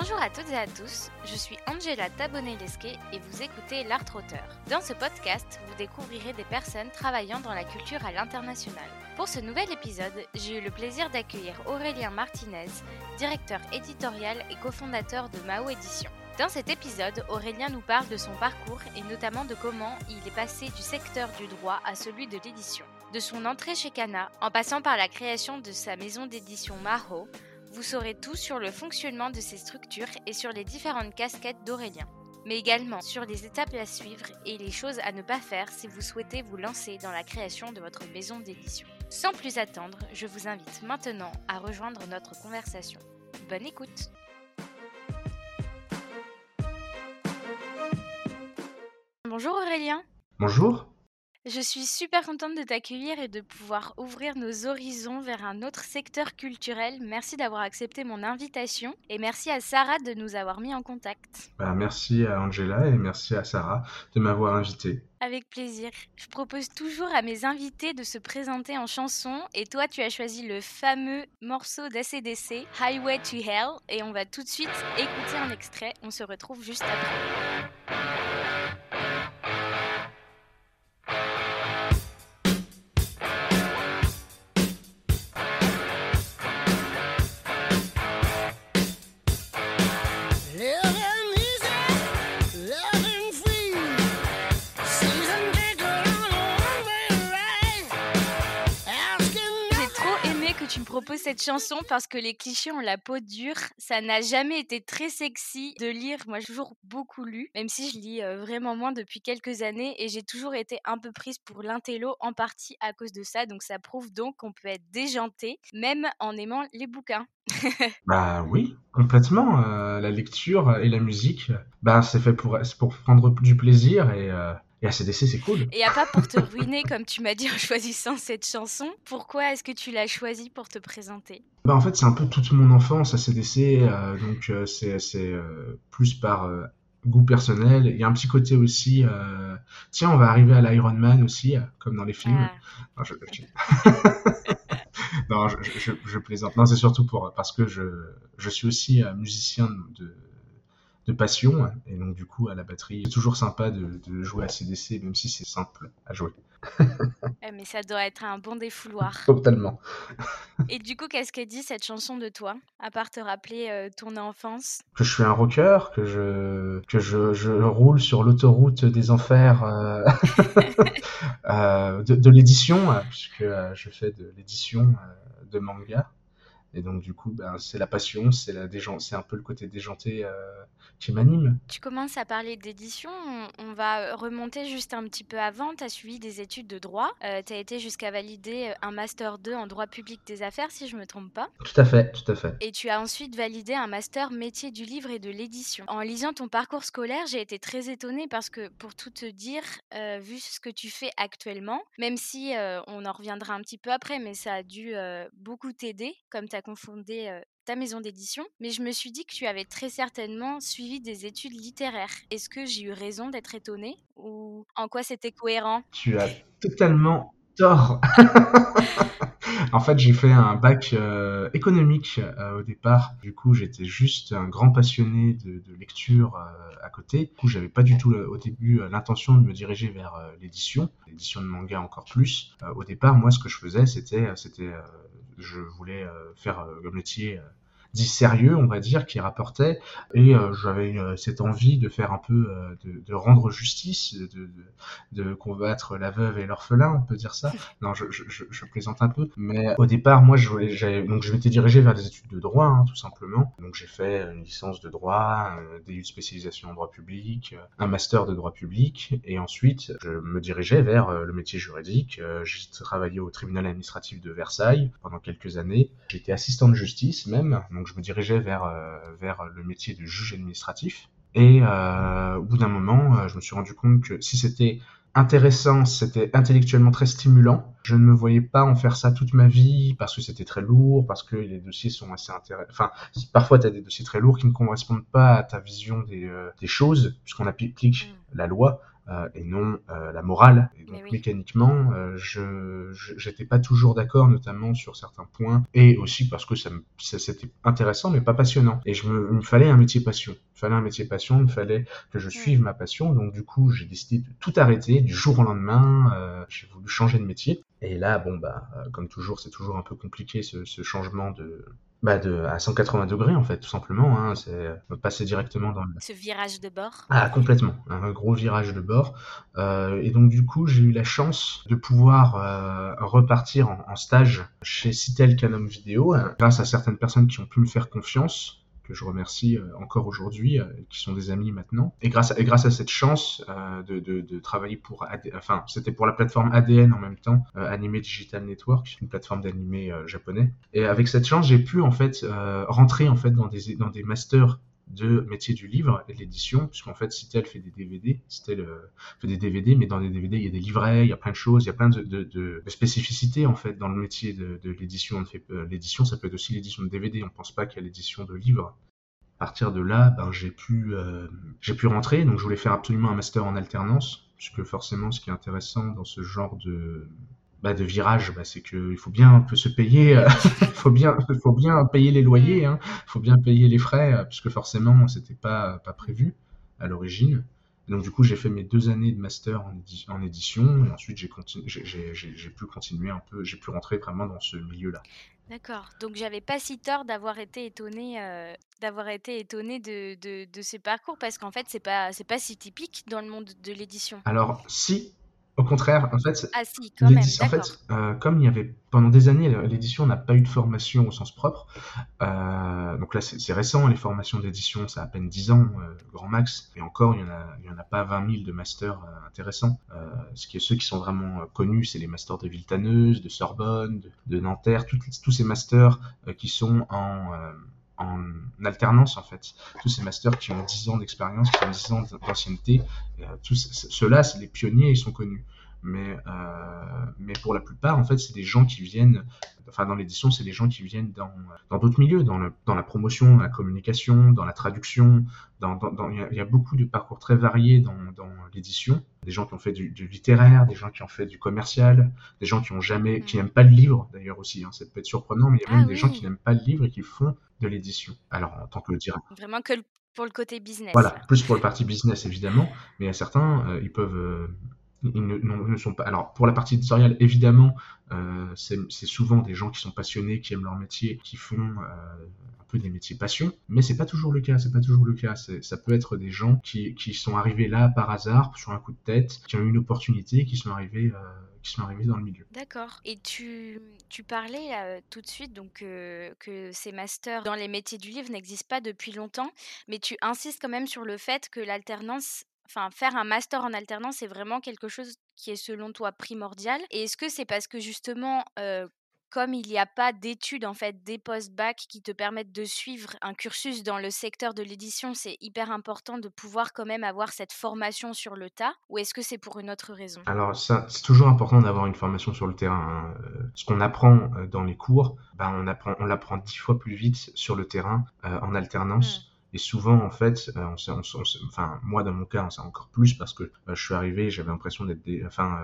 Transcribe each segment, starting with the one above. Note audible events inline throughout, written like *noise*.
Bonjour à toutes et à tous, je suis Angela Tabonnet-Lesquet et vous écoutez L'Art Auteur. Dans ce podcast, vous découvrirez des personnes travaillant dans la culture à l'international. Pour ce nouvel épisode, j'ai eu le plaisir d'accueillir Aurélien Martinez, directeur éditorial et cofondateur de Mao Édition. Dans cet épisode, Aurélien nous parle de son parcours et notamment de comment il est passé du secteur du droit à celui de l'édition. De son entrée chez Cana, en passant par la création de sa maison d'édition Maho, vous saurez tout sur le fonctionnement de ces structures et sur les différentes casquettes d'Aurélien, mais également sur les étapes à suivre et les choses à ne pas faire si vous souhaitez vous lancer dans la création de votre maison d'édition. Sans plus attendre, je vous invite maintenant à rejoindre notre conversation. Bonne écoute Bonjour Aurélien Bonjour je suis super contente de t'accueillir et de pouvoir ouvrir nos horizons vers un autre secteur culturel. Merci d'avoir accepté mon invitation et merci à Sarah de nous avoir mis en contact. Bah, merci à Angela et merci à Sarah de m'avoir invité. Avec plaisir. Je propose toujours à mes invités de se présenter en chanson et toi tu as choisi le fameux morceau d'ACDC, Highway to Hell, et on va tout de suite écouter un extrait. On se retrouve juste après. Propose cette chanson parce que les clichés ont la peau dure. Ça n'a jamais été très sexy de lire. Moi, j'ai toujours beaucoup lu, même si je lis vraiment moins depuis quelques années et j'ai toujours été un peu prise pour l'intello en partie à cause de ça. Donc, ça prouve donc qu'on peut être déjanté même en aimant les bouquins. *laughs* bah oui, complètement. la lecture et la musique, bah c'est fait pour, pour prendre du plaisir et et ACDC, c'est cool. Et à pas pour te ruiner, comme tu m'as dit en choisissant cette chanson. Pourquoi est-ce que tu l'as choisie pour te présenter? Bah En fait, c'est un peu toute mon enfance, ACDC. Euh, donc, euh, c'est euh, plus par euh, goût personnel. Il y a un petit côté aussi. Tiens, on va arriver à l'Iron Man aussi, comme dans les films. Ah. *laughs* Non, je, je, je, plaisante. Non, c'est surtout pour, parce que je, je suis aussi musicien de de passion. Et donc, du coup, à la batterie, c'est toujours sympa de, jouer à CDC, même si c'est simple à jouer. *laughs* mais ça doit être un bon défouloir. Totalement. Et du coup, qu'est-ce qu'elle dit cette chanson de toi, à part te rappeler euh, ton enfance? Que je suis un rocker, que je, que je, je roule sur l'autoroute des enfers euh, *laughs* *laughs* euh, de, de l'édition, puisque je fais de l'édition de manga. Et donc, du coup, ben, c'est la passion, c'est un peu le côté déjanté euh, qui m'anime. Tu commences à parler d'édition. On va remonter juste un petit peu avant. Tu as suivi des études de droit. Euh, tu as été jusqu'à valider euh, un Master 2 en droit public des affaires, si je ne me trompe pas. Tout à fait, tout à fait. Et tu as ensuite validé un Master métier du livre et de l'édition. En lisant ton parcours scolaire, j'ai été très étonnée parce que, pour tout te dire, vu ce que tu fais actuellement, même si on en reviendra un petit peu après, mais ça a dû beaucoup t'aider, comme tu as confondé ta maison d'édition, mais je me suis dit que tu avais très certainement suivi des études littéraires. Est-ce que j'ai eu raison d'être étonnée ou en quoi c'était cohérent? Tu as totalement tort. *laughs* en fait, j'ai fait un bac économique au départ. Du coup, j'étais juste un grand passionné de, lecture à côté. Du coup, j'avais pas du tout au début l'intention de me diriger vers l'édition, l'édition de manga encore plus. au départ, moi, ce que je faisais, c'était, c'était je voulais euh, faire le euh, métier euh, dit sérieux, on va dire, qui rapportait. Et j'avais cette envie de faire un peu, de, de, rendre justice, de, de, de, combattre la veuve et l'orphelin, on peut dire ça. Non, je, je, je, plaisante un peu. Mais au départ, moi, je, donc je m'étais dirigé vers des études de droit, hein, tout simplement. Donc j'ai fait une licence de droit, des de spécialisation en droit public, un master de droit public, et ensuite je me dirigeais vers le métier juridique. J'ai travaillé au tribunal administratif de Versailles pendant quelques années. J'étais assistant de justice même. Donc je me dirigeais vers, euh, vers le métier de juge administratif. Et euh, au bout d'un moment, euh, je me suis rendu compte que si c'était intéressant, c'était intellectuellement très stimulant. Je ne me voyais pas en faire ça toute ma vie parce que c'était très lourd, parce que les dossiers sont assez intéressants. Enfin, parfois tu as des dossiers très lourds qui ne correspondent pas à ta vision des, des choses, puisqu'on applique mm. la loi et non euh, la morale. Et donc oui. mécaniquement, euh, je j'étais pas toujours d'accord, notamment sur certains points, et aussi parce que ça, ça- c'était intéressant mais pas passionnant. Et je me, il me fallait un métier passion. Il me fallait un métier passion, il me fallait que je suive ma passion. Donc du coup, j'ai décidé de tout arrêter du jour au lendemain. euh, j'ai voulu changer de métier. Et là, bon bah, euh, comme toujours, c'est toujours un peu compliqué ce, ce changement de bah de à 180 degrés en fait, tout simplement. Hein, c'est euh, passer directement dans le Ce virage de bord. ah, complètement, un gros virage de bord. Euh, et donc du coup, j'ai eu la chance de pouvoir euh, repartir en, en stage chez Citel Canon Vidéo, euh, grâce à certaines personnes qui ont pu me faire confiance, que je remercie euh, encore aujourd'hui, euh, qui sont des amis maintenant. Et grâce à, cette chance euh, de, travailler pour, enfin, c'était pour la plateforme ADN en même temps, Anime Digital Network, une plateforme d'animé japonais. Et avec cette chance, j'ai pu en fait rentrer en fait dans des dans des masters de métier du livre et de l'édition, puisqu'en fait, Citel fait des DVD, Citel euh, fait des DVD, mais dans les DVD, il y a des livrets, il y a plein de choses, il y a plein de, spécificités, en fait, dans le métier de, de l'édition. On fait, euh, l'édition, ça peut être aussi l'édition de DVD, on pense pas qu'il y a l'édition de livres. À partir de là, ben, j'ai pu, euh, j'ai pu rentrer, donc je voulais faire absolument un master en alternance, puisque forcément, ce qui est intéressant dans ce genre de, bah, de virage, bah, c'est qu'il faut bien un peu se payer, euh, il *laughs* faut bien, faut bien payer les loyers, hein, faut bien payer les frais, euh, puisque forcément c'était pas pas prévu à l'origine. Donc du coup j'ai fait mes deux années de master en, édi- en édition et ensuite j'ai pu continuer un peu, j'ai pu rentrer vraiment dans ce milieu-là. D'accord. Donc j'avais pas si tort d'avoir été étonnée, euh, d'avoir été étonnée de, de, de ce parcours parce qu'en fait c'est pas c'est pas si typique dans le monde de l'édition. Alors si, au contraire, en fait, Ah si, quand même, l'édition- en d'accord. fait, euh, comme il y avait pendant des années, l'édition n'a pas eu de formation au sens propre. euh, donc là, c'est récent, les formations d'édition, ça a à peine 10 ans, euh, grand max. Et encore, il y en a, en pas 20 000 de masters intéressants. Ce qui est ceux qui sont vraiment connus, c'est les masters de Villetaneuse, de Sorbonne, de, de Nanterre, toutes- tous ces masters qui sont en en alternance en fait. Tous ces masters qui ont 10 ans d'expérience, qui ont 10 ans d'ancienneté, euh, tous ceux-là, c'est les pionniers, ils sont connus. Mais, euh, mais pour la plupart, en fait, c'est des gens qui viennent, enfin dans l'édition, c'est des gens qui viennent dans dans d'autres milieux, dans, le, dans la promotion, dans la communication, dans la traduction. Dans, dans, dans- il, y a, il y a beaucoup de parcours très variés dans, dans l'édition. Des gens qui ont fait du, du littéraire, des gens qui ont fait du commercial, des gens qui ont jamais, qui Mm. n'aiment pas le livre d'ailleurs aussi. Hein, ça peut être surprenant, mais il y a Ah même des gens qui n'aiment pas le livre et qui font de l'édition. Alors en tant que directeur Vraiment que le- pour le côté business. voilà, là. plus pour le parti business évidemment, mais il y a certains, euh, ils peuvent, euh, ne, sont pas. Alors pour la partie éditoriale, évidemment, euh, c'est souvent des gens qui sont passionnés, qui aiment leur métier, qui font euh, un peu des métiers passion, mais c'est pas toujours le cas. C'est pas toujours le cas. Ça peut être des gens qui, qui sont arrivés là par hasard, sur un coup de tête, qui ont eu une opportunité, qui sont arrivés, euh, qui sont arrivés dans le milieu. D'accord. Et tu, tu parlais euh, tout de suite donc que ces masters dans les métiers du livre n'existent pas depuis longtemps, mais tu insistes quand même sur le fait que l'alternance, enfin faire un master en alternance, est vraiment quelque chose qui est selon toi primordial. Et est-ce que c'est parce que justement euh, comme il n'y a pas d'études en fait des post-bac qui te permettent de suivre un cursus dans le secteur de l'édition, c'est hyper important de pouvoir quand même avoir cette formation sur le tas ou est-ce que c'est pour une autre raison? Alors, ça, c'est toujours important d'avoir une formation sur le terrain. hein. Ce qu'on apprend dans les cours, ben, on apprend, on l'apprend dix fois plus vite sur le terrain, euh, en alternance. Et souvent, en fait, euh, on sait, on, sait- on sait- enfin, moi, dans mon cas, on sait encore plus parce que euh, je suis arrivé, j'avais l'impression d'être, enfin,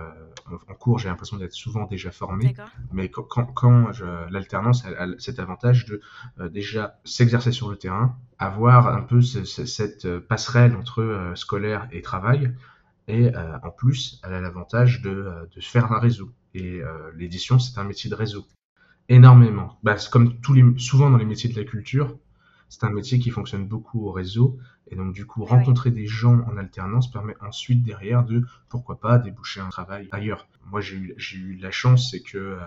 euh, en cours, j'ai l'impression d'être souvent déjà formé. Mais quand, quand, quand je- l'alternance a, a cet avantage de euh, déjà s'exercer sur le terrain, avoir un peu ce- ce- cette passerelle entre scolaire et travail, et en plus, elle a l'avantage de, de faire un réseau. Et l'édition, c'est un métier de réseau. Énormément. Bah, comme tous les, souvent dans les métiers de la culture, c'est un métier qui fonctionne beaucoup au réseau. Et donc, du coup, ouais. rencontrer des gens en alternance permet ensuite, derrière, de, pourquoi pas, déboucher un travail ailleurs. Moi, j'ai eu, eu la chance, c'est que euh,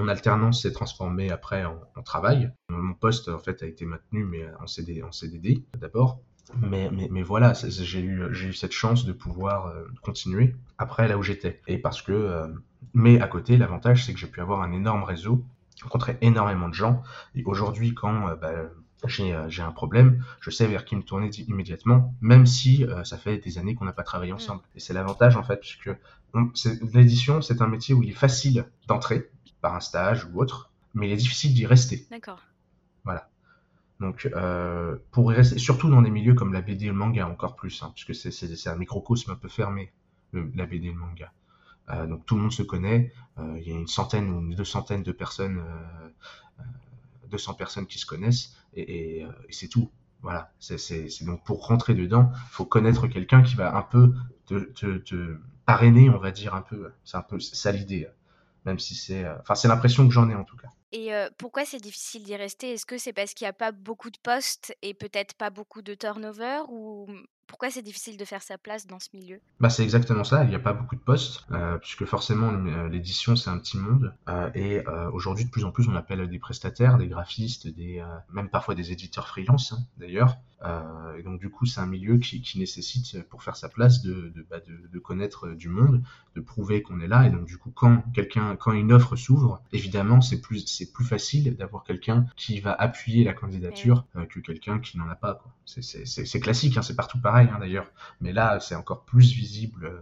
mon alternance s'est transformée après en, en travail. Mon poste, en fait, a été maintenu, mais en, CD, en CDD d'abord. Mais, mais, mais voilà, j'ai eu, eu cette chance de pouvoir euh, continuer après là où j'étais. Et parce que, euh, mais à côté, l'avantage, c'est que j'ai pu avoir un énorme réseau, rencontrer énormément de gens. Et aujourd'hui, quand euh, bah, j'ai euh, j'ai un problème, je sais vers qui me tourner di- immédiatement, même si euh, ça fait des années qu'on n'a pas travaillé ensemble. Et c'est l'avantage en fait, puisque l'édition, c'est un métier où il est facile d'entrer par un stage ou autre, mais il est difficile d'y rester. D'accord. Voilà. Donc, euh, pour y rester, surtout dans des milieux comme la BD et le manga, encore plus, hein, puisque c'est un microcosme un peu fermé. la BD et le manga. donc tout le monde se connaît. Il y a une centaine ou deux centaines de personnes, 200 personnes qui se connaissent et, c'est tout. Voilà, c'est donc pour rentrer dedans, il faut connaître quelqu'un qui va un peu te, parrainer, on va dire un peu. C'est un peu ça l'idée, même si c'est, enfin c'est l'impression que j'en ai en tout cas. Et pourquoi c'est difficile d'y rester? Est-ce que c'est parce qu'il n'y a pas beaucoup de postes et peut-être pas beaucoup de turnover pourquoi c'est difficile de faire sa place dans ce milieu? Bah, C'est exactement ça, il n'y a pas beaucoup de postes, euh, puisque forcément euh, l'édition c'est un petit monde, euh, et euh, aujourd'hui de plus en plus on appelle des prestataires, des graphistes, des, même parfois des éditeurs freelance hein, d'ailleurs, et donc du coup c'est un milieu qui, qui, nécessite pour faire sa place de, de, bah, de, de connaître du monde, de prouver qu'on est là, et donc du coup quand quelqu'un, quand une offre s'ouvre, évidemment c'est plus, c'est plus facile d'avoir quelqu'un qui va appuyer la candidature que quelqu'un qui n'en a pas. C'est classique, hein, c'est partout pareil Hein, d'ailleurs, mais là c'est encore plus visible euh,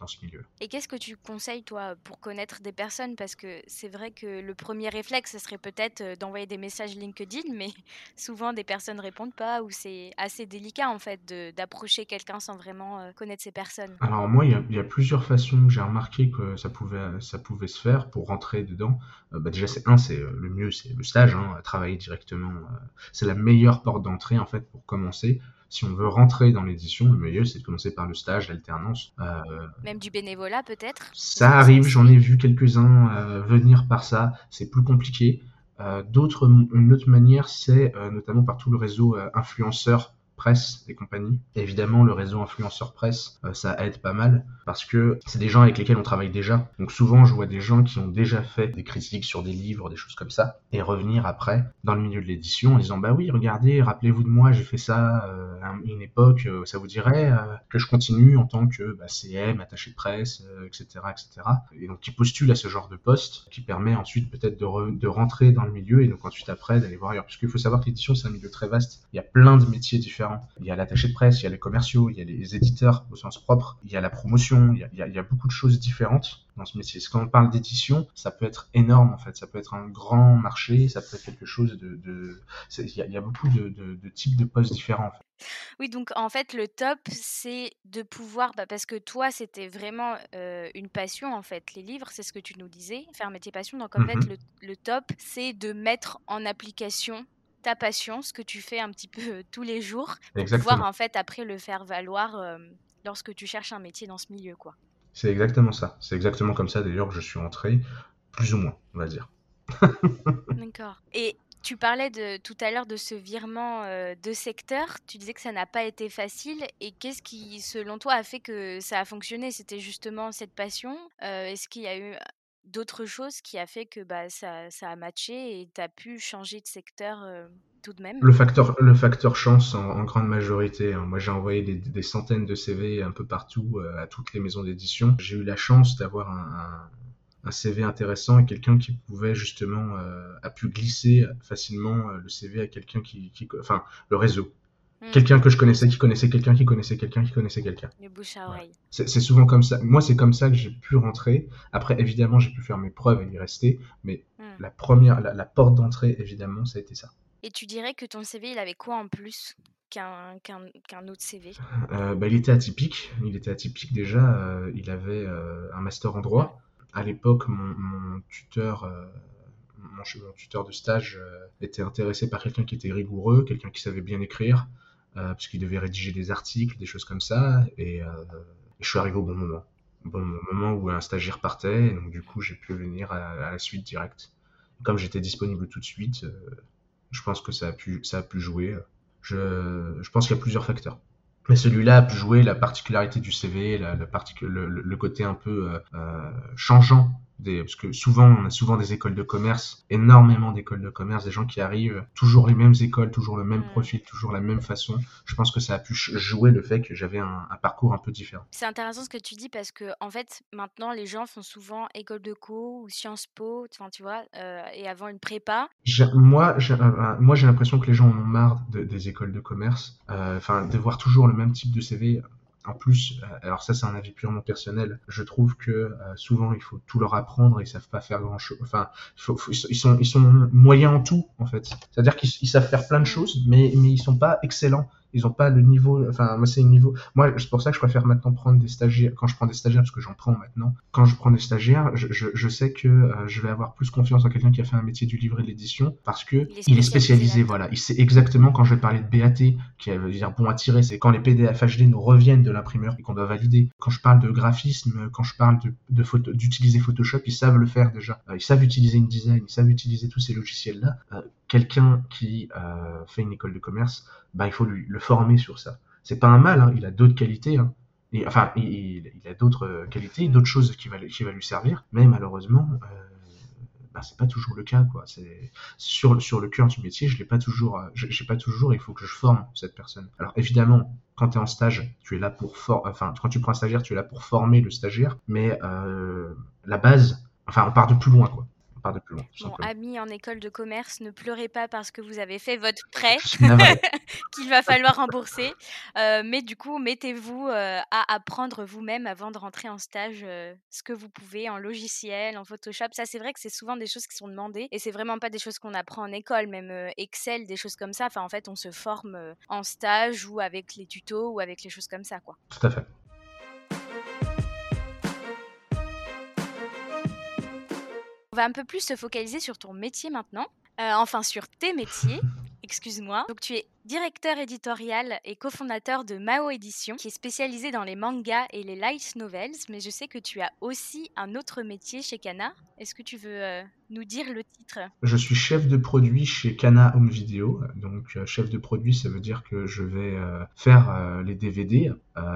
dans ce milieu. Et qu'est-ce que tu conseilles toi pour connaître des personnes? Parce que c'est vrai que le premier réflexe ce serait peut-être euh, d'envoyer des messages LinkedIn, mais *laughs* souvent des personnes répondent pas ou c'est assez délicat en fait d'approcher quelqu'un sans vraiment euh, connaître ces personnes. Alors moi il y, a plusieurs façons, j'ai remarqué que ça pouvait, ça pouvait se faire pour rentrer dedans. bah déjà c'est un, c'est le mieux, c'est le stage, hein, travailler directement, c'est la meilleure porte d'entrée en fait pour commencer si on veut rentrer dans l'édition, le meilleur c'est de commencer par le stage, l'alternance. Euh, Même du bénévolat peut-être? Ça arrive, j'en ai vu quelques-uns euh, venir par ça, c'est plus compliqué. Euh, d'autres, une autre manière, c'est notamment par tout le réseau influenceurs presse et compagnie. évidemment, le réseau influenceur presse, euh, ça aide pas mal parce que c'est des gens avec lesquels on travaille déjà. Donc souvent, je vois des gens qui ont déjà fait des critiques sur des livres, des choses comme ça, et revenir après dans le milieu de l'édition en disant bah oui, regardez, rappelez-vous de moi, j'ai fait ça euh, à une époque, euh, ça vous dirait que je continue en tant que bah, CM, attaché de presse, etc., etc. Et donc qui postule à ce genre de poste, qui permet ensuite peut-être de, de rentrer dans le milieu et donc ensuite après d'aller voir ailleurs. Parce qu'il faut savoir que l'édition c'est un milieu très vaste. Il y a plein de métiers différents il y a l'attaché de presse, il y a les commerciaux, il y a les éditeurs au sens propre, il y a la promotion, il y a, beaucoup de choses différentes dans ce métier. Quand on parle d'édition, ça peut être énorme en fait, ça peut être un grand marché, ça peut être quelque chose de... il, y a, beaucoup de, types de postes différents. Oui, donc en fait, le top, c'est de pouvoir, bah, parce que toi, c'était vraiment euh, une passion, en fait, les livres, c'est ce que tu nous disais, faire métier passion. Donc en fait, le, le top, c'est de mettre en application ta passion, ce que tu fais un petit peu tous les jours, pour pouvoir en fait après le faire valoir euh, lorsque tu cherches un métier dans ce milieu, quoi. C'est exactement ça. C'est exactement comme ça d'ailleurs que je suis entré, plus ou moins, on va dire. *laughs* D'accord. Et tu parlais de, tout à l'heure de ce virement euh, de secteur. Tu disais que ça n'a pas été facile. Et qu'est-ce qui, selon toi, a fait que ça a fonctionné? C'était justement cette passion Est-ce qu'il y a eu d'autres choses qui a fait que bah, ça, ça a matché et tu as pu changer de secteur tout de même? Le facteur, le facteur chance en, grande majorité. Hein. Moi, j'ai envoyé des, centaines de CV un peu partout à toutes les maisons d'édition. J'ai eu la chance d'avoir un, un, CV intéressant et quelqu'un qui pouvait justement a pu glisser facilement le CV à quelqu'un qui, qui, enfin, le réseau. Mm. Quelqu'un que je connaissais, qui connaissait quelqu'un, qui connaissait quelqu'un, qui connaissait quelqu'un. Les bouche à oreille. C'est souvent comme ça. Moi, c'est comme ça que j'ai pu rentrer. Après, évidemment, j'ai pu faire mes preuves et y rester. Mais mm. la première, la, porte d'entrée, évidemment, ça a été ça. Et tu dirais que ton CV, il avait quoi en plus qu'un autre CV euh, bah, Il était atypique. Il était atypique déjà. Euh, il avait euh, un master en droit. À l'époque, mon, mon, tuteur mon, mon, tuteur de stage était intéressé par quelqu'un qui était rigoureux, quelqu'un qui savait bien écrire, euh, parce qu'il devait rédiger des articles, des choses comme ça, et, euh, je suis arrivé au bon moment. Bon moment où un stagiaire partait, et donc du coup j'ai pu venir à, la suite directe. Comme j'étais disponible tout de suite, euh, je pense que ça a pu, ça a pu jouer. Je, je pense qu'il y a plusieurs facteurs. Mais celui-là a pu jouer la particularité du CV, la, la le, le, côté un peu euh, changeant parce que souvent, on a souvent des écoles de commerce, énormément d'écoles de commerce, des gens qui arrivent, toujours les mêmes écoles, toujours le même profil, toujours la même façon. Je pense que ça a pu jouer le fait que j'avais un, parcours un peu différent. C'est intéressant ce que tu dis parce que, en fait, maintenant, les gens font souvent école de co ou Sciences Po, tu vois, euh, et avant une prépa. Moi, j'ai, euh, moi, j'ai l'impression que les gens en ont marre des écoles de commerce, euh, enfin, de voir toujours le même type de CV. En plus, euh, alors ça c'est un avis purement personnel, je trouve que euh, souvent il faut tout leur apprendre, ils savent pas faire grand chose. Enfin, ils sont ils sont moyens en tout en fait. C'est-à-dire qu'ils savent faire plein de choses, mais mais ils sont pas excellents. Ils ont pas le niveau. Enfin, moi, c'est le niveau. Moi, c'est pour ça que je préfère maintenant prendre des stagiaires. Quand je prends des stagiaires, parce que j'en prends maintenant. Quand je prends des stagiaires, je, je, je sais que euh, je vais avoir plus confiance en quelqu'un qui a fait un métier du livret et de l'édition parce que il est spécialisé. voilà, il sait exactement quand je vais parler de BAT, qui veut dire bon à tirer, c'est quand les PDF HD nous reviennent de l'imprimeur et qu'on doit valider. Quand je parle de graphisme, quand je parle de, de photo, d'utiliser Photoshop, ils savent le faire déjà. Euh, ils savent utiliser InDesign, ils savent utiliser tous ces logiciels-là. Quelqu'un qui euh, fait une école de commerce, bah, il faut lui, le former sur ça. C'est pas un mal, hein, il a d'autres qualités. Hein. Et, enfin, il, il a d'autres euh, qualités, d'autres choses qui va, qui va lui servir, mais malheureusement, euh, bah, c'est pas toujours le cas. Quoi. C'est, sur, sur le cœur du métier, je l'ai pas toujours, euh, j'ai pas toujours, il faut que je forme cette personne. Alors évidemment, quand tu es en stage, tu es là pour for enfin, quand tu prends un stagiaire, tu es là pour former le stagiaire, mais euh, la base, enfin, on part de plus loin, quoi de plus loin. Bon, amis en école de commerce, ne pleurez pas parce que vous avez fait votre prêt *laughs* qu'il va falloir rembourser. Euh, mais du coup, mettez-vous euh, à apprendre vous-même avant de rentrer en stage euh, ce que vous pouvez en logiciel, en Photoshop. Ça, c'est vrai que c'est souvent des choses qui sont demandées et c'est vraiment pas des choses qu'on apprend en école, même Excel, des choses comme ça. Enfin, en fait, on se forme en stage ou avec les tutos ou avec les choses comme ça, quoi. Tout à fait. On va un peu plus se focaliser sur ton métier maintenant, euh, enfin sur tes métiers, *laughs* excuse-moi. Donc tu es directeur éditorial et cofondateur de Mao Édition, qui est spécialisé dans les mangas et les light novels, mais je sais que tu as aussi un autre métier chez Kana. Est-ce que tu veux euh, nous dire le titre? Je suis chef de produit chez Kana Home Video. Donc euh, chef de produit, ça veut dire que je vais faire les DVD,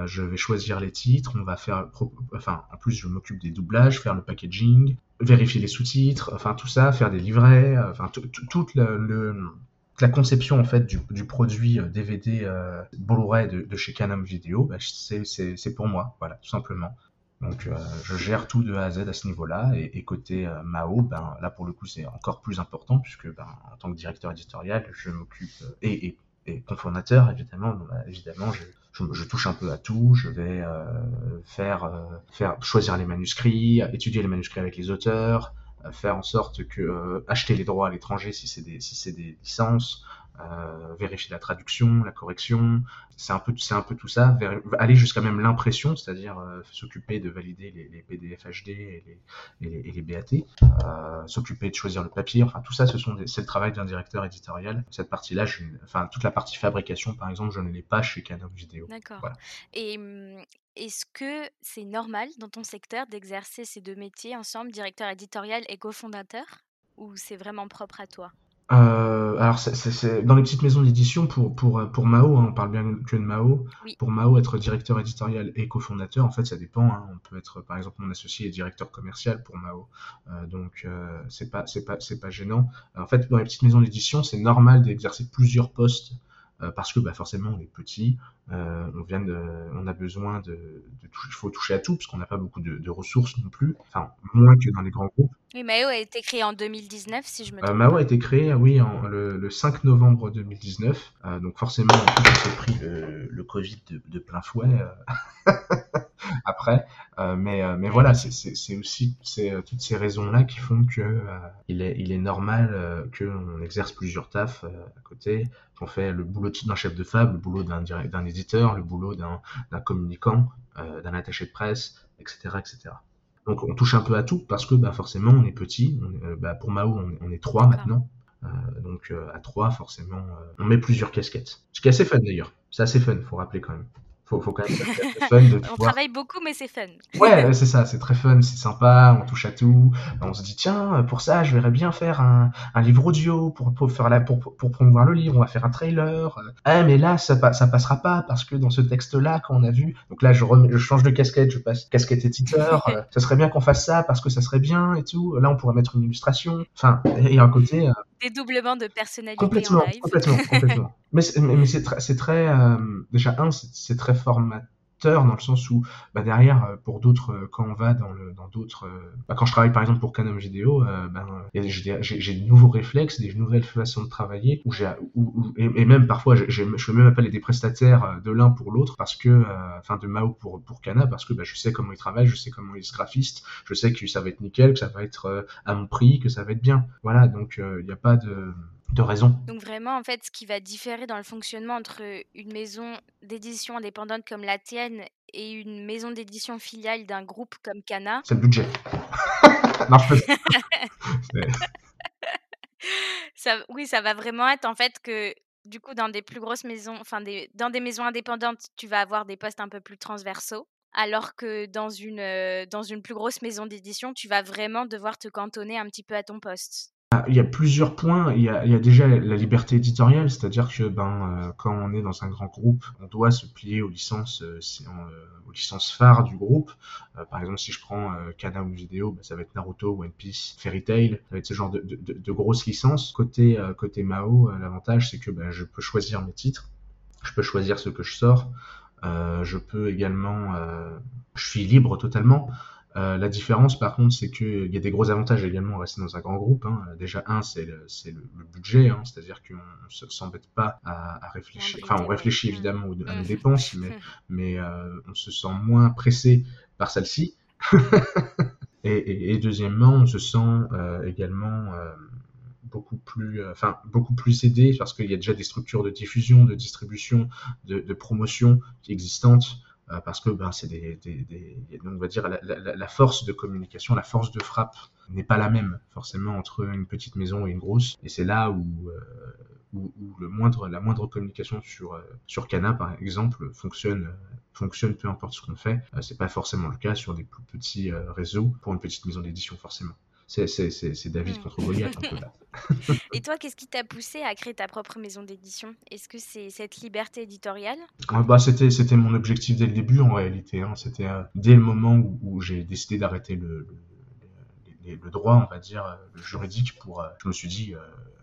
je vais choisir les titres, on va faire, enfin en plus je m'occupe des doublages, faire le packaging, vérifier les sous-titres, enfin tout ça, faire des livrets, euh, enfin toute la conception en fait du, produit DVD euh, euh, Blu-ray de, chez Canon Video, bah, c'est pour moi, voilà, tout simplement. Donc je gère tout de A à Z à ce niveau-là. Et, côté Mao, ben, là pour le coup c'est encore plus important puisque ben, en tant que directeur éditorial, je m'occupe et, et, et, évidemment, bah, évidemment je, je, touche un peu à tout. Je vais euh, faire, euh, faire choisir les manuscrits, étudier les manuscrits avec les auteurs, euh, faire en sorte que acheter les droits à l'étranger c'est si c'est des licences, euh, vérifier la traduction, la correction. C'est un peu, c'est un peu tout ça. aller jusqu'à même l'impression, c'est-à-dire euh, s'occuper de valider les, les, PDF HD et les, et les, BAT, euh, s'occuper de choisir le papier. Enfin, tout ça, ce sont c'est le travail d'un directeur éditorial. Cette partie-là, enfin, toute la partie fabrication, par exemple, je ne l'ai pas chez Canon Vidéo. D'accord. Et hum, est-ce que c'est normal dans ton secteur d'exercer ces deux métiers ensemble, directeur éditorial et cofondateur, ou c'est vraiment propre à toi? Euh, alors, c'est dans les petites maisons d'édition pour, pour, pour Mao, hein, on parle bien que de Mao. Pour Mao, être directeur éditorial et cofondateur, en fait, ça dépend. Hein. On peut être, par exemple, mon associé est directeur commercial pour Mao. Euh, donc, euh, c'est pas, c'est pas, c'est pas gênant. En fait, dans les petites maisons d'édition, c'est normal d'exercer plusieurs postes euh, parce que bah, forcément, on est petit. Euh, on vient de, on a besoin de, de il faut toucher à tout parce qu'on n'a pas beaucoup de, de, ressources non plus, enfin moins que dans les grands groupes. Oui, Mao a été créé en 2019 si je me euh, trompe. Euh, Mao a été créé, oui, en, le, le 5 novembre 2019. Euh, donc forcément, on s'est pris le, le Covid de, de, plein fouet *laughs* après, mais mais voilà, c'est aussi c'est toutes ces raisons là qui font que il est il est normal qu'on exerce plusieurs tafs à côté on fait le boulot d'un chef de fab, le boulot d'un éditeur, le boulot d'un communicant, euh, d'un attaché de presse, etc., etc. Donc on touche un peu à tout parce que bah, forcément on est petit. Euh, bah, pour Mao on, est trois maintenant. Euh, donc à trois forcément on met plusieurs casquettes. Ce qui est assez fun d'ailleurs. C'est assez fun, faut rappeler quand même faut, faut quand même *laughs* fun de On travaille beaucoup, mais c'est fun. Ouais, *laughs* c'est ça, c'est très fun, c'est sympa, on touche à tout. On se dit, tiens, pour ça, je verrais bien faire un, un livre audio pour, pour, faire la, pour, pour promouvoir le livre, on va faire un trailer. Ah, mais là, ça, ça passera pas parce que dans ce texte-là, quand on a vu, donc là, je, je change de casquette, je passe casquette éditeur, *laughs* euh, ça serait bien qu'on fasse ça parce que ça serait bien et tout. Là, on pourrait mettre une illustration. Enfin, il y a un côté. Dédoublement de personnalité complètement, en live. Complètement, complètement. *laughs* mais mais c'est très, c'est très euh, déjà un, c'est très formateur dans le sens où bah, derrière euh, pour d'autres euh, quand on va dans le dans d'autres bah, quand je travaille par exemple pour Canon Vidéo ben j'ai de nouveaux réflexes des nouvelles façons de travailler où j'ai et, même parfois je veux même appeler des prestataires de l'un pour l'autre parce que enfin de Mao pour pour Cana parce que bah, je sais comment ils travaillent je sais comment ils se graphistent je sais que ça va être nickel que ça va être à mon prix que ça va être bien. Voilà donc il n'y a pas de de raison. Donc vraiment, en fait, ce qui va différer dans le fonctionnement entre une maison d'édition indépendante comme la tienne et une maison d'édition filiale d'un groupe comme Cana. C'est le budget. *laughs* non, je *laughs* ça, oui, ça va vraiment être en fait que du coup dans des plus grosses maisons, enfin des, dans des maisons indépendantes, tu vas avoir des postes un peu plus transversaux, alors que dans une, euh, dans une plus grosse maison d'édition, tu vas vraiment devoir te cantonner un petit peu à ton poste. Ah, il y a plusieurs points. Il y a, déjà la liberté éditoriale, c'est-à-dire que ben, euh, quand on est dans un grand groupe, on doit se plier aux licences, euh, euh, aux licences phares du groupe. par exemple, si je prends Kana ou vidéo, ben, ça va être Naruto, One Piece, Fairy Tail, ça va être ce genre de, grosses licences. Côté, côté Mao, l'avantage c'est que ben, je peux choisir mes titres, je peux choisir ce que je sors, je peux également, je suis libre totalement. Euh, la différence, par contre, c'est qu'il y a des gros avantages également à rester dans un grand groupe. Hein. Déjà, un, c'est le, le, budget, hein. c'est-à-dire qu'on ne s'embête pas à, à, réfléchir. Enfin, on réfléchit évidemment à nos dépenses, *laughs* mais, mais euh, on se sent moins pressé par celle-ci. *laughs* et, et, et, deuxièmement, on se sent euh, également beaucoup plus, euh, enfin beaucoup plus aidé parce qu'il y a déjà des structures de diffusion, de distribution, de, de promotion existantes. Euh, parce que ben, c'est des, on va dire la, force de communication, la force de frappe n'est pas la même forcément entre une petite maison et une grosse, et c'est là où, euh, la moindre communication sur euh, Cana par exemple fonctionne peu importe ce qu'on fait. c'est pas forcément le cas sur des plus petits réseaux pour une petite maison d'édition forcément c'est David mmh. contre Goliath un peu là. *laughs* Et toi, qu'est-ce qui t'a poussé à créer ta propre maison d'édition? Est-ce que c'est cette liberté éditoriale? Ah, bah, C'était mon objectif dès le début en réalité. Hein. C'était euh, dès le moment où, où j'ai décidé d'arrêter le, le, le, droit, on va dire, euh, le juridique, pour, euh, je me suis dit,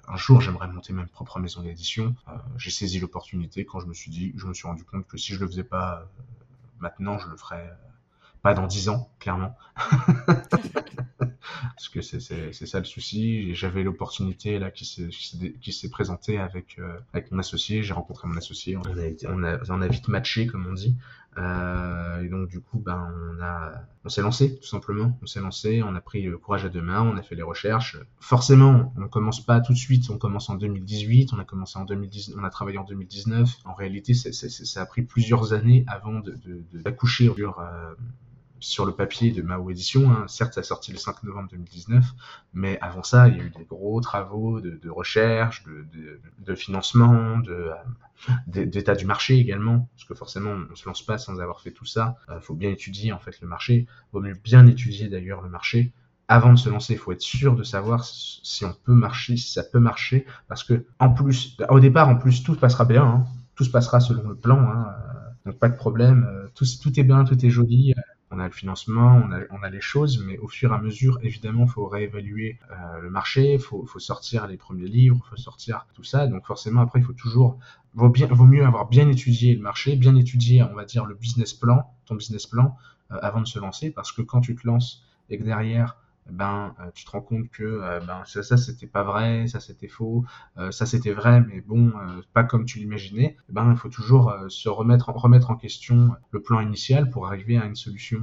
un jour j'aimerais monter ma propre maison d'édition. j'ai saisi l'opportunité quand je me suis dit, je me suis rendu compte que si je le faisais pas maintenant, je le ferais pas dans dix ans, clairement. *laughs* parce que c'est ça le souci. J'avais l'opportunité là qui s'est présentée avec euh, avec mon associé. J'ai rencontré mon associé. On a, vite matché comme on dit. Euh, et donc du coup, ben on s'est lancé tout simplement. On s'est lancé. On a pris le courage à deux mains. On a fait les recherches. Forcément, on commence pas tout de suite. On commence en 2018. On a commencé en 2010. On a travaillé en 2019. En réalité, ça a pris plusieurs années avant d'accoucher sur euh, sur le papier de Mao Édition. Hein. Certes, ça a sorti le 5 novembre 2019, mais avant ça, il y a eu des gros travaux de, recherche, de, de, de financement, euh, d'état du marché également, parce que forcément, on ne se lance pas sans avoir fait tout ça. Il euh, faut bien étudier en fait le marché. Il vaut mieux bien étudier d'ailleurs le marché. Avant de se lancer, il faut être sûr de savoir si on peut marcher, si ça peut marcher, parce que en plus, au départ, en plus, tout passera bien, hein. tout se passera selon le plan, hein. donc pas de problème, euh, tout, tout est bien, tout est joli on a le financement, on a, les choses, mais au fur et à mesure, évidemment, il faut réévaluer euh, le marché, il faut, sortir les premiers livres, il faut sortir tout ça. Donc forcément, après, il faut toujours, vaut mieux avoir bien étudié le marché, bien étudié, on va dire, le business plan, ton business plan, euh, avant de se lancer, parce que quand tu te lances et que derrière, ben euh, tu te rends compte que euh, ben ça, ça c'était pas vrai, ça c'était faux, euh, ça c'était vrai mais bon pas comme tu l'imaginais. Eh ben il faut toujours se remettre remettre en question le plan initial pour arriver à une solution.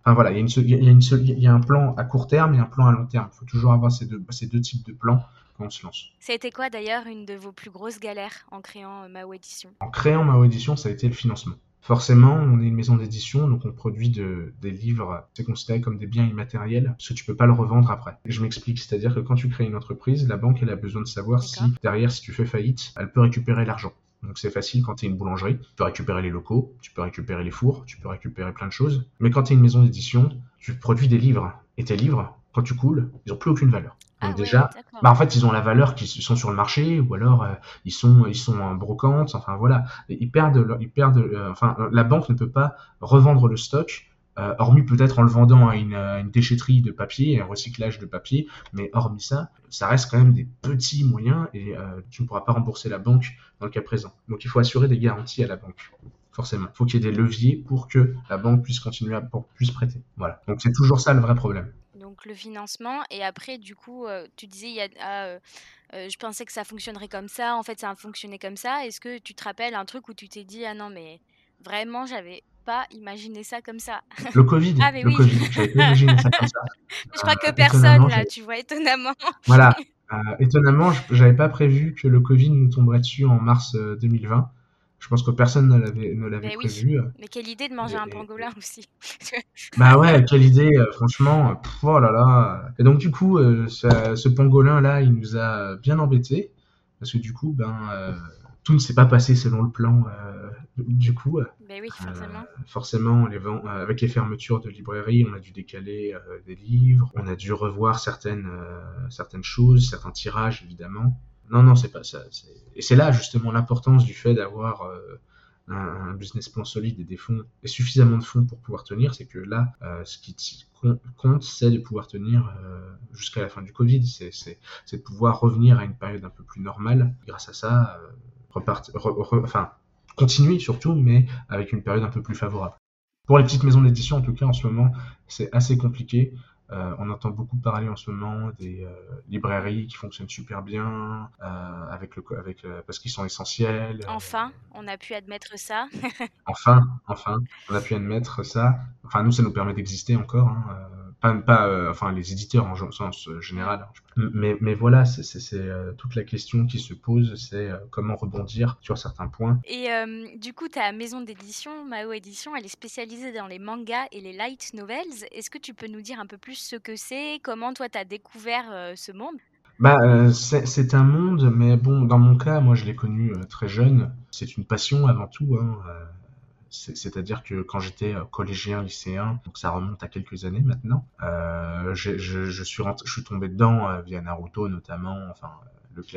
Enfin voilà, il y a une il y a, une il y a un plan à court terme et un plan à long terme. Il faut toujours avoir ces deux ces deux types de plans quand on se lance. Ça a été quoi d'ailleurs une de vos plus grosses galères en créant Mao Édition En créant Mao Édition, ça a été le financement. Forcément, on est une maison d'édition, donc on produit de, des livres, c'est considéré comme des biens immatériels, parce que tu peux pas le revendre après. je m'explique, c'est-à-dire que quand tu crées une entreprise, la banque, elle a besoin de savoir si, derrière, si tu fais faillite, elle peut récupérer l'argent. Donc c'est facile quand tu es une boulangerie, tu peux récupérer les locaux, tu peux récupérer les fours, tu peux récupérer plein de choses. Mais quand tu es une maison d'édition, tu produis des livres. Et tes livres, quand tu coules, ils ont plus aucune valeur. Donc ah déjà, bah en fait, ils ont la valeur qui sont sur le marché, ou alors euh, ils sont ils sont en brocante. Enfin voilà, ils perdent ils perdent. Euh, enfin, la banque ne peut pas revendre le stock, euh, hormis peut-être en le vendant à une, une, déchetterie de papier, un recyclage de papier. Mais hormis ça, ça reste quand même des petits moyens et tu ne pourras pas rembourser la banque dans le cas présent. Donc il faut assurer des garanties à la banque forcément. Il faut qu'il y ait des leviers pour que la banque puisse continuer à pour, puisse prêter. Voilà. Donc c'est toujours ça le vrai problème donc le financement. Et après, du coup, euh, tu disais, il y a, ah, euh, euh, je pensais que ça fonctionnerait comme ça. En fait, ça a fonctionné comme ça. Est-ce que tu te rappelles un truc où tu t'es dit, ah non, mais vraiment, j'avais pas imaginé ça comme ça? *laughs* Le Covid. ah, mais le oui. Covid. J'avais pas imaginé ça comme ça. *laughs* je crois que personne, là, tu vois, étonnamment. *laughs* voilà. étonnamment, j'avais pas prévu que le Covid nous tomberait dessus en mars 2020. Je pense que personne ne l'avait, ne l'avait prévu. Mais quelle idée de manger un pangolin aussi. *laughs* bah ouais, quelle idée, franchement. oh là là. Et donc du coup, ce, pangolin là, il nous a bien embêtés parce que du coup, ben tout ne s'est pas passé selon le plan du coup, euh, ben oui, forcément. Euh, forcément les euh, avec les fermetures de librairies, on a dû décaler des livres, on a dû revoir certaines, certaines choses, certains tirages évidemment. Non, non, c'est pas ça. Et c'est là justement l'importance du fait d'avoir un, business plan solide et des fonds et suffisamment de fonds pour pouvoir tenir, c'est que là, ce qui compte, c'est de pouvoir tenir jusqu'à la fin du Covid, c'est de pouvoir revenir à une période un peu plus normale. Grâce à ça, repartir, enfin, continuer surtout, mais avec une période un peu plus favorable. Pour les petites maisons d'édition, en tout cas, en ce moment, c'est assez compliqué. Euh, on entend beaucoup parler en ce moment des euh, librairies qui fonctionnent super bien, euh, avec le, avec, parce qu'ils sont essentiels. Enfin, on a pu admettre ça. enfin, enfin, on a pu admettre ça. Enfin, nous, ça nous permet d'exister encore. Hein, pas, pas euh, enfin les éditeurs en sens euh, général. Hein, mais, mais voilà, c'est euh, toute la question qui se pose, c'est comment rebondir sur certains points. Et du coup, ta maison d'édition, Mao Édition, elle est spécialisée dans les mangas et les light novels. Est-ce que tu peux nous dire un peu plus ce que c'est? Comment toi, tu as découvert ce monde? Bah, c'est un monde, mais bon, dans mon cas, moi, je l'ai connu très jeune. C'est une passion avant tout. Hein. C'est-à-dire que quand j'étais euh, collégien, lycéen, donc ça remonte à quelques années maintenant, euh, je, suis tombé dedans euh, via Naruto notamment, enfin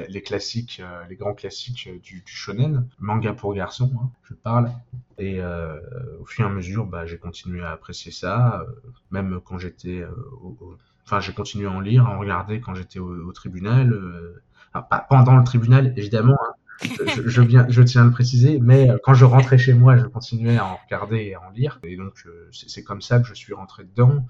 les classiques, les grands classiques du, shonen, manga pour garçons, hein, je parle. Et au fur et à mesure, bah, j'ai continué à apprécier ça, même quand j'étais, enfin j'ai continué à en lire, à en regarder quand j'étais au, tribunal. pas pendant le tribunal évidemment, hein, je, je tiens à le préciser, mais euh, quand je rentrais chez moi, je continuais à en regarder et à en lire. Et donc, euh, c'est comme ça que je suis rentré dedans.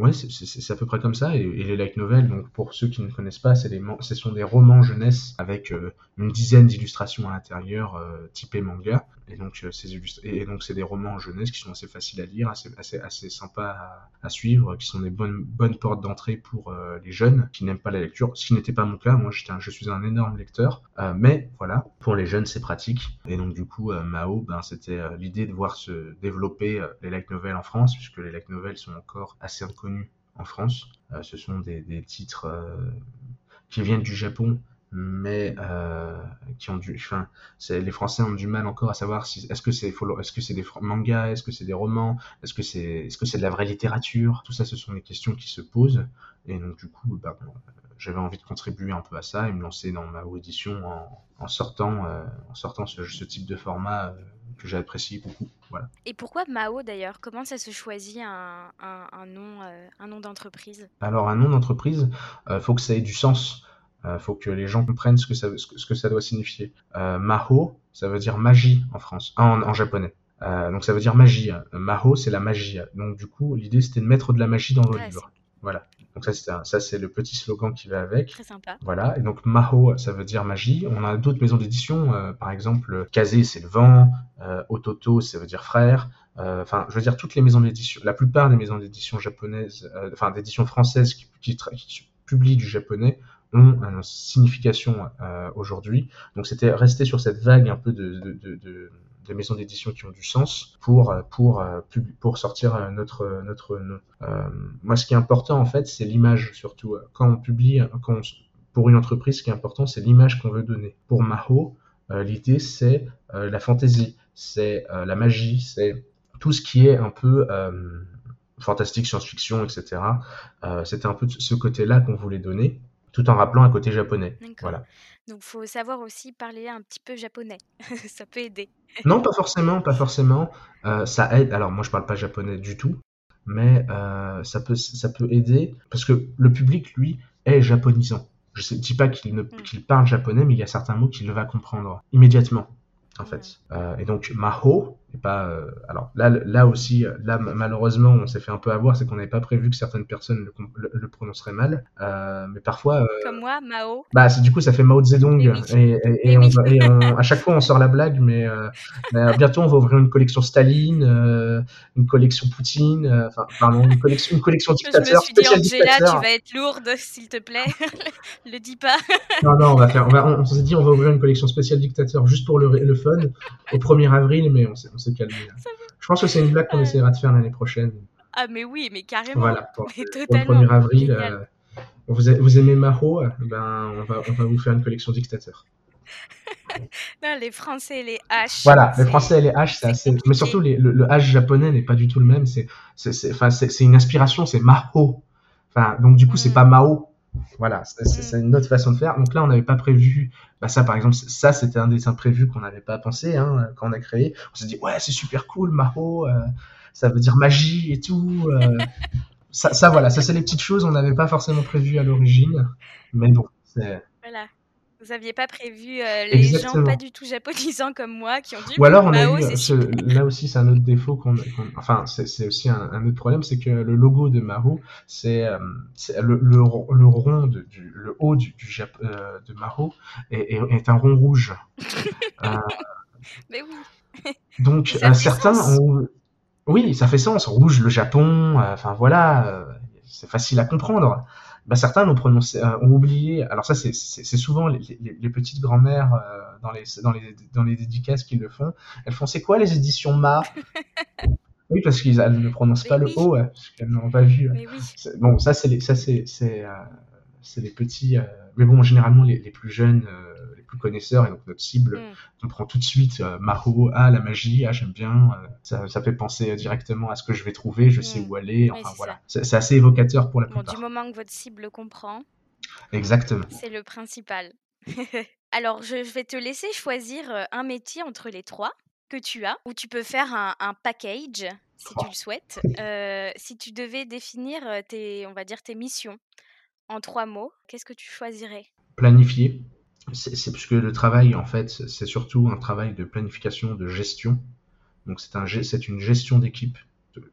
Ouais, c'est à peu près comme ça. Et, les light novels, donc pour ceux qui ne connaissent pas, c'est ce sont des romans jeunesse avec euh, une dizaine d'illustrations à l'intérieur, euh, typées manga. Et donc, euh, c'est des romans jeunesse qui sont assez faciles à lire, assez, assez, assez sympas à, suivre, qui sont des bonnes, bonnes portes d'entrée pour les jeunes qui n'aiment pas la lecture. Ce qui n'était pas mon cas, moi un, je suis un énorme lecteur. mais voilà, pour les jeunes, c'est pratique. Et donc, du coup, Mao, ben, c'était l'idée de voir se développer les light novels en France, puisque les light novels sont encore assez en France. Euh, ce sont des, titres euh, qui viennent du Japon, mais euh, qui ont du, enfin, les Français ont du mal encore à savoir si est-ce que c'est est-ce que c'est des mangas, est-ce que c'est des romans, est-ce que c'est est-ce que de la vraie littérature? Tout ça, ce sont des questions qui se posent. Et donc du coup, bah, j'avais envie de contribuer un peu à ça et me lancer dans ma audition en, sortant en sortant ce, type de format que j'apprécie beaucoup. Voilà. Et pourquoi Mao d'ailleurs? Comment ça se choisit un, un, nom, euh, un nom d'entreprise? Alors un nom d'entreprise, il euh, faut que ça ait du sens. Il euh, faut que les gens comprennent ce que ça, ce que, ça doit signifier. Maho, ça veut dire magie en France, en, en japonais. donc ça veut dire magie. Maho, c'est la magie. Donc du coup, l'idée c'était de mettre de la magie dans vos livres. Voilà. Donc ça, c'est ça, c'est le petit slogan qui va avec. Très sympa. Voilà. Et donc Maho, ça veut dire magie. On a d'autres maisons d'édition, euh, par exemple Kazé, c'est le vent. Euh, Ototo, ça veut dire frère. Euh, enfin, je veux dire toutes les maisons d'édition, la plupart des maisons d'édition japonaises, enfin d'édition françaises qui, qui, qui, publient du japonais ont une signification aujourd'hui. Donc c'était rester sur cette vague un peu de, de, de, de des maisons d'édition qui ont du sens pour pour pour sortir notre notre, euh, moi ce qui est important en fait c'est l'image surtout quand on publie quand pour une entreprise ce qui est important c'est l'image qu'on veut donner pour Maho euh, l'idée c'est euh, la fantaisie c'est la magie c'est tout ce qui est un peu fantastique science-fiction etc c'était un peu ce côté là qu'on voulait donner tout en rappelant un côté japonais. Voilà. Donc, faut savoir aussi parler un petit peu japonais. *laughs* ça peut aider. Non, pas forcément, pas forcément. Euh, ça aide. Alors, moi, je parle pas japonais du tout, mais euh, ça peut, ça peut aider parce que le public, lui, est japonisant. Je ne dis pas qu'il ne, hmm. parle japonais, mais il y a certains mots qu'il va comprendre immédiatement, en fait. Euh, et donc, maho, et pas euh, alors là là aussi là malheureusement on s'est fait un peu avoir c'est qu'on n'avait pas prévu que certaines personnes le, le, prononceraient mal. Euh, mais parfois euh, comme moi Mao. bah du coup ça fait Mao Zedong. Et, et, et, on, à chaque fois on sort la blague mais, bientôt on va ouvrir une collection Staline une collection Poutine enfin pardon une collection une collection dictateur je me suis dit Angela tu vas être lourde s'il te plaît. *laughs* Le dis pas. *laughs* Non non on va faire on, s'est dit on va ouvrir une collection spéciale dictateur juste pour le, le fun au 1er avril mais on s'est s'est calmé. Je pense que c'est une blague qu'on essaiera de faire l'année prochaine. Ah, mais oui, mais carrément. Voilà, pour, le 1er avril, euh, vous, vous, aimez Maho ben, on, va, on va vous faire une collection dictateur. *laughs* non, les Français et les H. Voilà, les Français et les H, c'est assez. Mais surtout, le, le, H japonais n'est pas du tout le même. C'est une inspiration, c'est Maho. Enfin, donc, du coup, c'est mm. pas Mao. Voilà, c'est mm. une autre façon de faire. Donc là, on n'avait pas prévu. Bah ça, par exemple, ça, c'était un dessin prévu qu'on n'avait pas pensé hein, quand on a créé. On s'est dit, ouais, c'est super cool, Maho, euh, ça veut dire magie et tout. Euh. *laughs* ça, ça, voilà, ça, c'est les petites choses on n'avait pas forcément prévu à l'origine. Mais bon, c'est. Voilà. Vous aviez pas prévu euh, les gens pas du tout japonisants comme moi qui ont dit Ou alors on a eu, là aussi c'est un autre défaut qu'on, enfin c'est aussi un, autre problème, c'est que le logo de Maho, c'est euh, le, le, rond du le haut du, du euh, de Maho est, est, un rond rouge. *laughs* Mais oui. Donc certains ont... oui ça fait sens rouge le Japon, enfin voilà c'est facile à comprendre bah, certains l'ont prononcé, euh, ont oublié. Alors ça, c'est souvent les, les, petites grand-mères euh, dans, les, dans, les, dans les dédicaces qui le font. Elles font, c'est quoi les éditions Ma? *laughs* Oui, parce qu'elles ne prononcent pas le O, parce qu'elles n'ont pas vu. Bon, ça, c'est les, ça, c'est, c'est, euh, les petits. mais bon, généralement, les, les plus jeunes connaisseur et donc notre cible mm. on prend tout de suite euh, Maho, ah la magie, ah j'aime bien, euh, ça, ça, fait penser directement à ce que je vais trouver, je sais mm. où aller, enfin voilà. C'est assez évocateur pour la bon, Du moment que votre cible comprend. Exactement. C'est le principal. *laughs* Alors je, vais te laisser choisir euh, un métier entre les trois que tu as, où tu peux faire un, un package si tu le souhaites. *laughs* si tu devais définir tes, on va dire, tes missions en trois mots, qu'est-ce que tu choisirais? Planifier c'est parce que le travail, en fait, c'est surtout un travail de planification, de gestion. Donc c'est un, une gestion d'équipe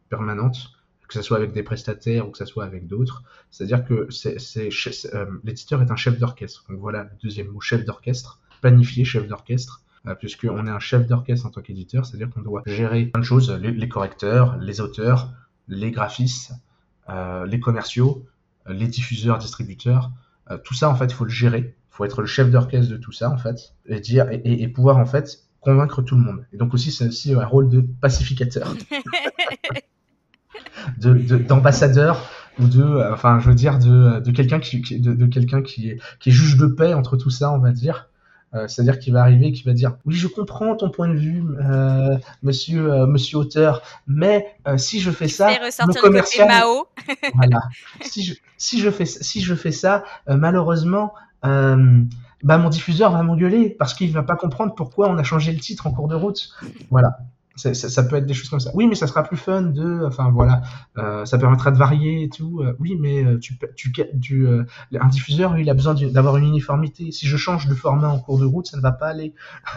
permanente, que ce soit avec des prestataires ou que ce soit avec d'autres. C'est-à-dire que euh, l'éditeur est un chef d'orchestre. Donc voilà le deuxième mot, chef d'orchestre. Planifier, chef d'orchestre. Euh, puisqu'on est un chef d'orchestre en tant qu'éditeur, c'est-à-dire qu'on doit gérer plein de choses, les, correcteurs, les auteurs, les graphistes, euh, les commerciaux, les diffuseurs, distributeurs. tout ça, en fait, il faut le gérer faut être le chef d'orchestre de tout ça en fait et dire et, pouvoir en fait convaincre tout le monde. Et donc aussi c'est aussi un rôle de pacificateur, *laughs* d'ambassadeur ou de euh, enfin je veux dire de, de quelqu'un qui, de, quelqu'un qui est qui est juge de paix entre tout ça on va dire. Euh, c'est-à-dire qu'il va arriver, qui va dire oui, je comprends ton point de vue, euh, monsieur, monsieur auteur, mais si je fais ça, mon commercial, *laughs* voilà, si je, si je fais si je fais ça, malheureusement, euh, bah mon diffuseur va m'engueuler parce qu'il va pas comprendre pourquoi on a changé le titre en cours de route. Voilà. Ça, ça, peut être des choses comme ça. Oui, mais ça sera plus fun de, enfin voilà, euh, ça permettra de varier et tout. Euh, oui, mais tu, tu, tu euh, un diffuseur, il a besoin d'avoir une uniformité. Si je change de format en cours de route, ça ne va pas aller.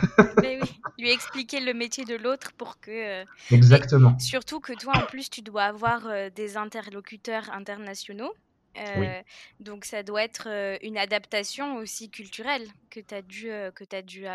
*laughs* mais oui, lui expliquer le métier de l'autre pour que. Exactement. surtout que toi, en plus, tu dois avoir des interlocuteurs internationaux. Euh, donc ça doit être une adaptation aussi culturelle que tu as dû, que as dû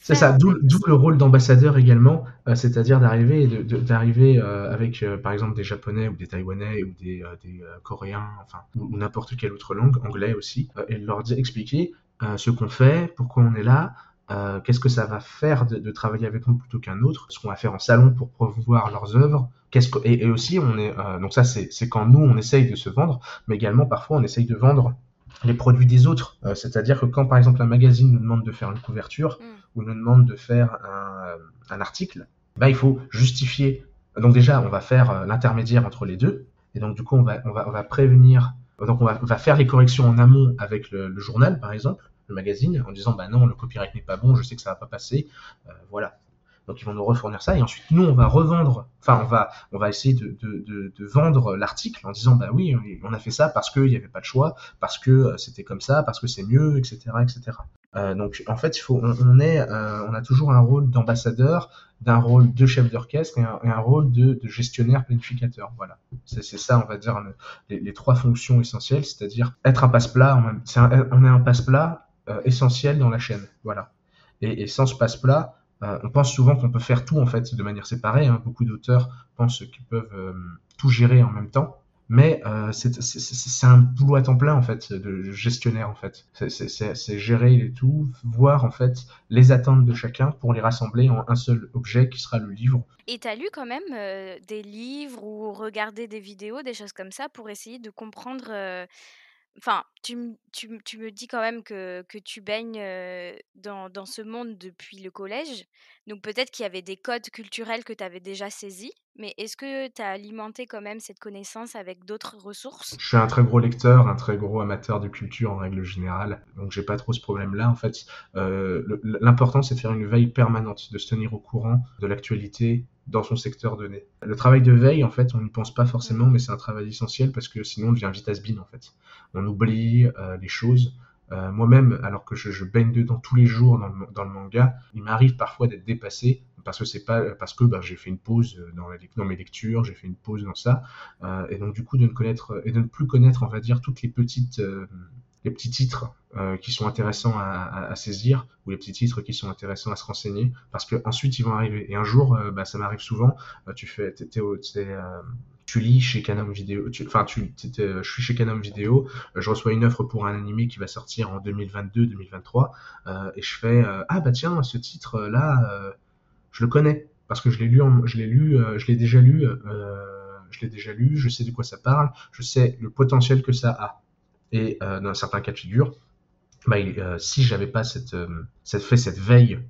c'est ça, d'où le rôle d'ambassadeur également, c'est-à-dire d'arriver d'arriver avec par exemple des japonais ou des taïwanais ou des, des coréens, enfin ou, n'importe quelle autre langue, anglais aussi, et leur dire, expliquer ce qu'on fait, pourquoi on est là, euh, qu'est-ce que ça va faire de, de travailler avec nous plutôt qu'un autre, ce qu'on va faire en salon pour promouvoir leurs œuvres, qu'est-ce que, et, et, aussi on est, euh, donc ça c'est, quand nous on essaye de se vendre, mais également parfois on essaye de vendre les produits des autres, euh, c'est-à-dire que quand par exemple un magazine nous demande de faire une couverture mm. ou nous demande de faire un, un article, bah il faut justifier. Donc déjà on va faire l'intermédiaire entre les deux, et donc du coup on va, on va, on va prévenir, donc on va, on va faire les corrections en amont avec le, le journal par exemple le magazine en disant bah non le copyright n'est pas bon, je sais que ça va pas passer, euh, voilà. Donc ils vont nous refournir ça et ensuite nous on va revendre, enfin on va on va essayer de, de, de, vendre l'article en disant bah oui on a fait ça parce qu'il n'y avait pas de choix, parce que euh, c'était comme ça, parce que c'est mieux, etc. etc. Euh, donc en fait, il faut, on, est, euh, on a toujours un rôle d'ambassadeur, d'un rôle de chef d'orchestre et, un, rôle de, gestionnaire planificateur. Voilà, c'est ça, on va dire les, trois fonctions essentielles, c'est-à-dire être un passe-plat. On est un passe-plat essentiel dans la chaîne. Voilà. Et, sans ce passe-plat, on pense souvent qu'on peut faire tout en fait de manière séparée. Hein. Beaucoup d'auteurs pensent qu'ils peuvent tout gérer en même temps mais euh, c'est un boulot à temps plein en fait de gestionnaire en fait c'est gérer les tout voir en fait les attentes de chacun pour les rassembler en un seul objet qui sera le livre et tu as lu quand même euh, des livres ou regardé des vidéos des choses comme ça pour essayer de comprendre euh, Enfin, tu, tu, tu, me dis quand même que, que tu baignes dans, dans, ce monde depuis le collège. Donc peut-être qu'il y avait des codes culturels que tu avais déjà saisis. Mais est-ce que tu as alimenté quand même cette connaissance avec d'autres ressources? Je suis un très gros lecteur, un très gros amateur de culture en règle générale. Donc j'ai pas trop ce problème-là. En fait, l'important c'est de faire une veille permanente, de se tenir au courant de l'actualité dans son secteur donné. Le travail de veille, en fait, on n'y pense pas forcément, mais c'est un travail essentiel parce que sinon on devient vite has en fait. On oublie euh, les choses. Euh, Moi-même, alors que je, baigne dedans tous les jours dans le, manga, il m'arrive parfois d'être dépassé parce que c'est pas parce que bah, j'ai fait une pause dans, mes lectures, j'ai fait une pause dans ça, euh, et donc du coup de ne connaître et de ne plus connaître, on va dire, toutes les petites les petits titres euh, qui sont intéressants à, saisir ou les petits titres qui sont intéressants à se renseigner parce que ensuite ils vont arriver. Et un jour euh, bah, ça m'arrive souvent euh, tu fais tu lis chez Canon Vidéo enfin tu, je suis chez Canon Vidéo je reçois une offre pour un animé qui va sortir en 2022 2023 et je fais ah bah tiens ce titre là je le connais parce que je l'ai lu je l'ai lu je l'ai déjà lu je l'ai déjà lu je sais de quoi ça parle je sais le potentiel que ça a et euh, dans certains cas de figure, bah, euh, si j'avais pas cette, euh, fait cette veille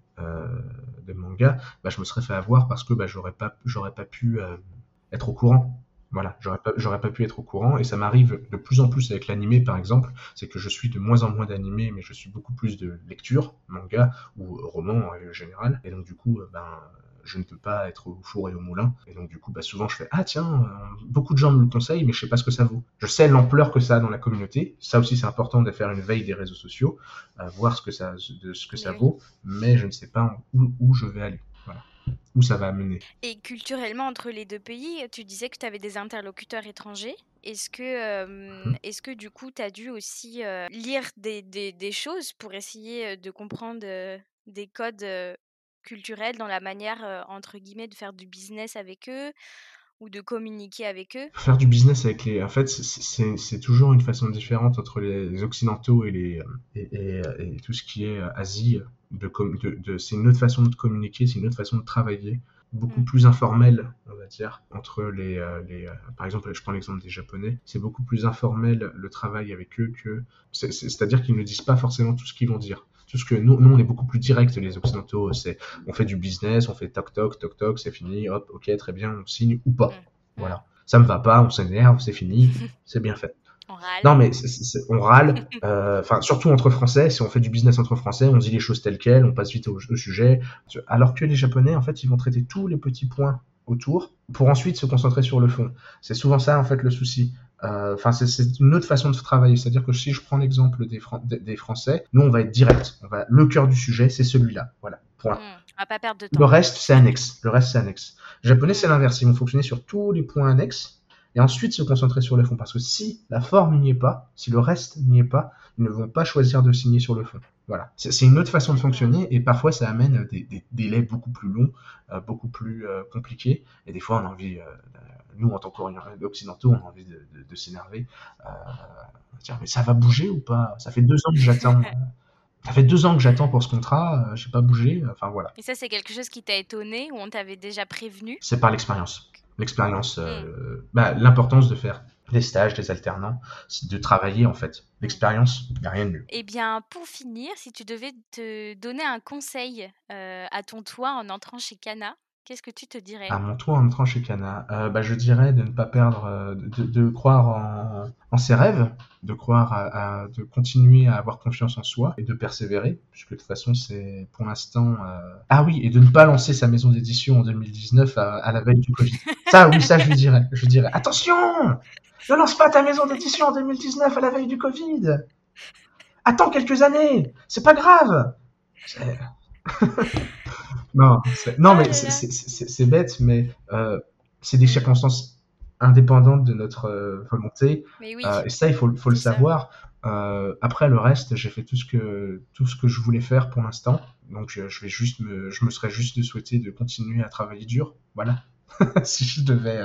de manga, bah, je me serais fait avoir parce que bah, j'aurais pas, pu être au courant. Voilà, j'aurais pas, pas pu être au courant. Et ça m'arrive de plus en plus avec l'animé par exemple, c'est que je suis de moins en moins d'animé, mais je suis beaucoup plus de lecture, manga ou roman en général, et donc du coup, ben je ne peux pas être au four et au moulin. Et donc, du coup, bah, souvent, je fais Ah, tiens, euh, beaucoup de gens me le conseillent, mais je sais pas ce que ça vaut. Je sais l'ampleur que ça a dans la communauté. Ça aussi, c'est important de faire une veille des réseaux sociaux, euh, voir ce que ça, de ce que ça vaut, mais je ne sais pas où, je vais aller. Voilà. Où ça va amener. Et culturellement, entre les deux pays, tu disais que tu avais des interlocuteurs étrangers. Est-ce que, euh, mmh. est-ce que du coup, tu as dû aussi lire des, des, des, choses pour essayer de comprendre des codes culturel dans la manière, entre guillemets, de faire du business avec eux ou de communiquer avec eux? Faire du business avec les... En fait, c'est toujours une façon différente entre les Occidentaux et, les, et, et, tout ce qui est Asie. De, de, c'est une autre façon de communiquer, c'est une autre façon de travailler, beaucoup mmh. plus informelle, on va dire, entre les... les par exemple, je prends l'exemple des Japonais, c'est beaucoup plus informel le travail avec eux que... C'est-à-dire qu'ils ne disent pas forcément tout ce qu'ils vont dire. Tout ce que nous, nous, on est beaucoup plus direct, les Occidentaux. C'est, on fait du business, on fait toc toc, toc toc, c'est fini, hop, ok, très bien, on signe ou pas. Voilà. Ça me va pas, on s'énerve, c'est fini, *laughs* c'est bien fait. On râle. Non, mais on râle. Euh, enfin, surtout entre Français, si on fait du business entre Français, on dit les choses telles quelles, on passe vite au, au sujet. Alors que les Japonais, en fait, ils vont traiter tous les petits points autour pour ensuite se concentrer sur le fond. C'est souvent ça, en fait, le souci. Euh, enfin, c'est une autre façon de travailler. C'est-à-dire que si je prends l'exemple des, des, Français, nous, on va être direct. On va, le cœur du sujet, c'est celui-là. Voilà. Point. Mmh, pas perdre de temps. Le reste, c'est annexe. Le reste, c'est annexe. Les Japonais, c'est l'inverse. Ils vont fonctionner sur tous les points annexes et ensuite se concentrer sur le fond. Parce que si la forme n'y est pas, si le reste n'y est pas, ils ne vont pas choisir de signer sur le fond. Voilà. C'est une autre façon de fonctionner et parfois ça amène des, des délais beaucoup plus longs, euh, beaucoup plus euh, compliqués. Et des fois, on a envie nous, en tant qu'occidentaux, on a envie de, s'énerver. Euh, mais ça va bouger ou pas? Ça fait deux ans que j'attends. *laughs* ça fait deux ans que j'attends pour ce contrat, euh, je n'ai pas bougé. Enfin voilà. Et ça, c'est quelque chose qui t'a étonné ou on t'avait déjà prévenu? C'est par l'expérience. L'expérience, euh, hmm. bah, l'importance de faire des stages, des alternants, de travailler en fait. L'expérience, il n'y a rien de mieux. Eh bien, pour finir, si tu devais te donner un conseil à ton toit en entrant chez Cana, Qu'est-ce que tu te dirais À mon tour, en entrant chez Cana, euh, bah, je dirais de ne pas perdre, euh, de, croire en, ses rêves, de croire à, de continuer à avoir confiance en soi et de persévérer, puisque de toute façon, c'est pour l'instant. Euh, ah oui, et de ne pas lancer sa maison d'édition en 2019 à, la veille du Covid. *laughs* ça, oui, ça, je lui dirais. Je dirais attention, ne lance pas ta maison d'édition en 2019 à la veille du Covid. attends quelques années, c'est pas grave. *laughs* non, non, mais c'est bête, mais euh, c'est des circonstances indépendantes de notre euh, volonté. Euh, et ça, il faut, faut le savoir. après le reste, j'ai fait tout ce que tout ce que je voulais faire pour l'instant. Donc je vais juste me, je me serais juste souhaité de continuer à travailler dur. Voilà. *laughs* si je devais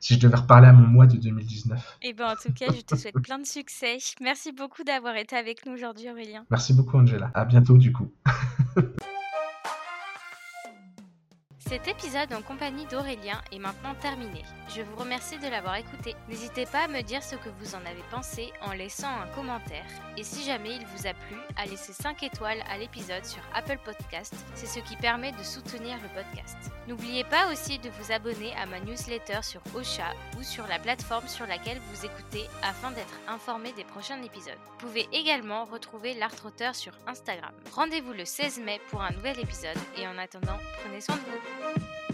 si je devais reparler à mon mois de 2019. Et eh ben en tout cas, je te souhaite plein de succès. Merci beaucoup d'avoir été avec nous aujourd'hui, Aurélien. Merci beaucoup, Angela. À bientôt, du coup. *laughs* Cet épisode en compagnie d'Aurélien est maintenant terminé. Je vous remercie de l'avoir écouté. N'hésitez pas à me dire ce que vous en avez pensé en laissant un commentaire. Et si jamais il vous a plu, à laisser 5 étoiles à l'épisode sur Apple Podcast. C'est ce qui permet de soutenir le podcast. N'oubliez pas aussi de vous abonner à ma newsletter sur Ocha ou sur la plateforme sur laquelle vous écoutez afin d'être informé des prochains épisodes. Vous pouvez également retrouver l'Art Auteur sur Instagram. Rendez-vous le 16 mai pour un nouvel épisode et en attendant, prenez soin de vous. thank you